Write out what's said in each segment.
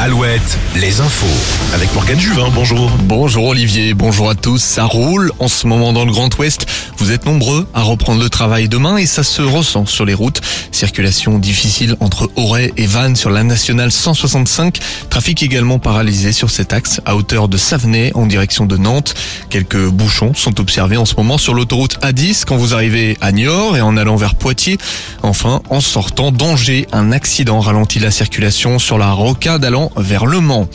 Alouette, les infos. Avec Morgane Juvin, bonjour. Bonjour Olivier, bonjour à tous. Ça roule en ce moment dans le Grand Ouest. Vous êtes nombreux à reprendre le travail demain et ça se ressent sur les routes. Circulation difficile entre Auray et Vannes sur la nationale 165. Trafic également paralysé sur cet axe à hauteur de Savenay en direction de Nantes. Quelques bouchons sont observés en ce moment sur l'autoroute A10 quand vous arrivez à Niort et en allant vers Poitiers. Enfin, en sortant d'Angers, un accident ralentit la circulation sur la rocade allant vers Le Mans.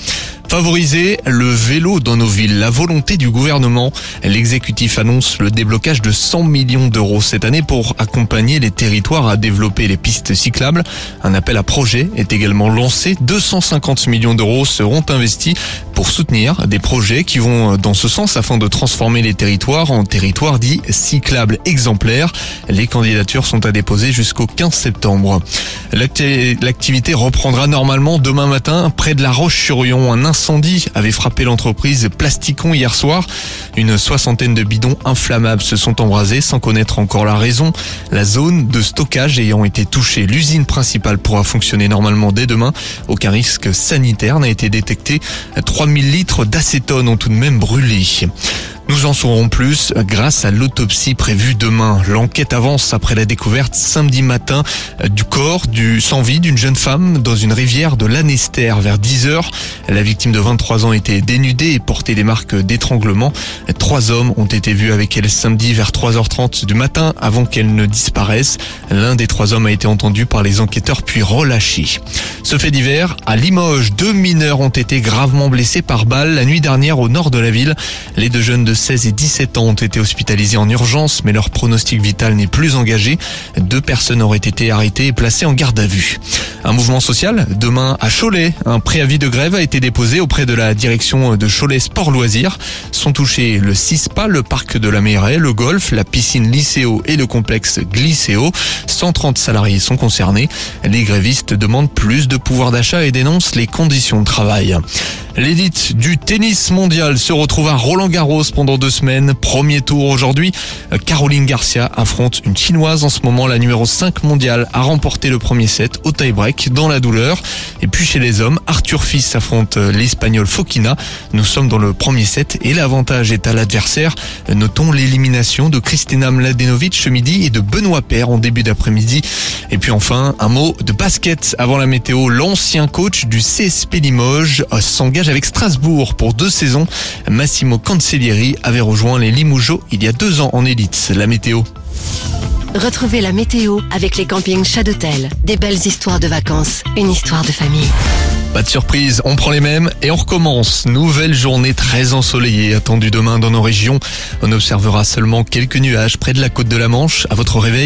Favoriser le vélo dans nos villes, la volonté du gouvernement. L'exécutif annonce le déblocage de 100 millions d'euros cette année pour accompagner les territoires à développer les pistes cyclables. Un appel à projet est également lancé. 250 millions d'euros seront investis pour soutenir des projets qui vont dans ce sens afin de transformer les territoires en territoires dits cyclables exemplaires. Les candidatures sont à déposer jusqu'au 15 septembre. L'activité reprendra normalement demain matin près de la Roche-sur-Yon. Incendie avait frappé l'entreprise Plasticon hier soir. Une soixantaine de bidons inflammables se sont embrasés sans connaître encore la raison. La zone de stockage ayant été touchée, l'usine principale pourra fonctionner normalement dès demain. Aucun risque sanitaire n'a été détecté. 3000 litres d'acétone ont tout de même brûlé. Nous en saurons plus grâce à l'autopsie prévue demain. L'enquête avance après la découverte samedi matin du corps du sans vie d'une jeune femme dans une rivière de Lanester vers 10 heures. La victime de 23 ans était dénudée et portait des marques d'étranglement. Trois hommes ont été vus avec elle samedi vers 3h30 du matin avant qu'elle ne disparaisse. L'un des trois hommes a été entendu par les enquêteurs puis relâché. Ce fait divers, à Limoges, deux mineurs ont été gravement blessés par balle la nuit dernière au nord de la ville. Les deux jeunes de 16 et 17 ans ont été hospitalisés en urgence, mais leur pronostic vital n'est plus engagé. Deux personnes auraient été arrêtées et placées en garde à vue. Un mouvement social demain à Cholet. Un préavis de grève a été déposé auprès de la direction de Cholet Sport Loisirs. Sont touchés le Le parc de la Mairie, le golf, la piscine Lycéo et le complexe Glycéo. 130 salariés sont concernés. Les grévistes demandent plus de pouvoir d'achat et dénoncent les conditions de travail. L'élite du tennis mondial se retrouve à Roland Garros pendant deux semaines. Premier tour aujourd'hui. Caroline Garcia affronte une chinoise en ce moment, la numéro 5 mondiale, a remporté le premier set au tie-break dans la douleur. Et puis chez les hommes, Arthur Fils affronte l'espagnol Fokina. Nous sommes dans le premier set et l'avantage est à l'adversaire. Notons l'élimination de Kristina Mladenovic ce midi et de Benoît Paire en début d'après-midi. Et puis enfin, un mot de basket avant la météo. L'ancien coach du CSP Limoges s'engage avec Strasbourg pour deux saisons. Massimo Cancellieri avait rejoint les Limougeaux il y a deux ans en élite. La météo. Retrouvez la météo avec les campings Chadotel. Des belles histoires de vacances, une histoire de famille. Pas de surprise, on prend les mêmes et on recommence. Nouvelle journée très ensoleillée attendue demain dans nos régions. On observera seulement quelques nuages près de la côte de la Manche à votre réveil.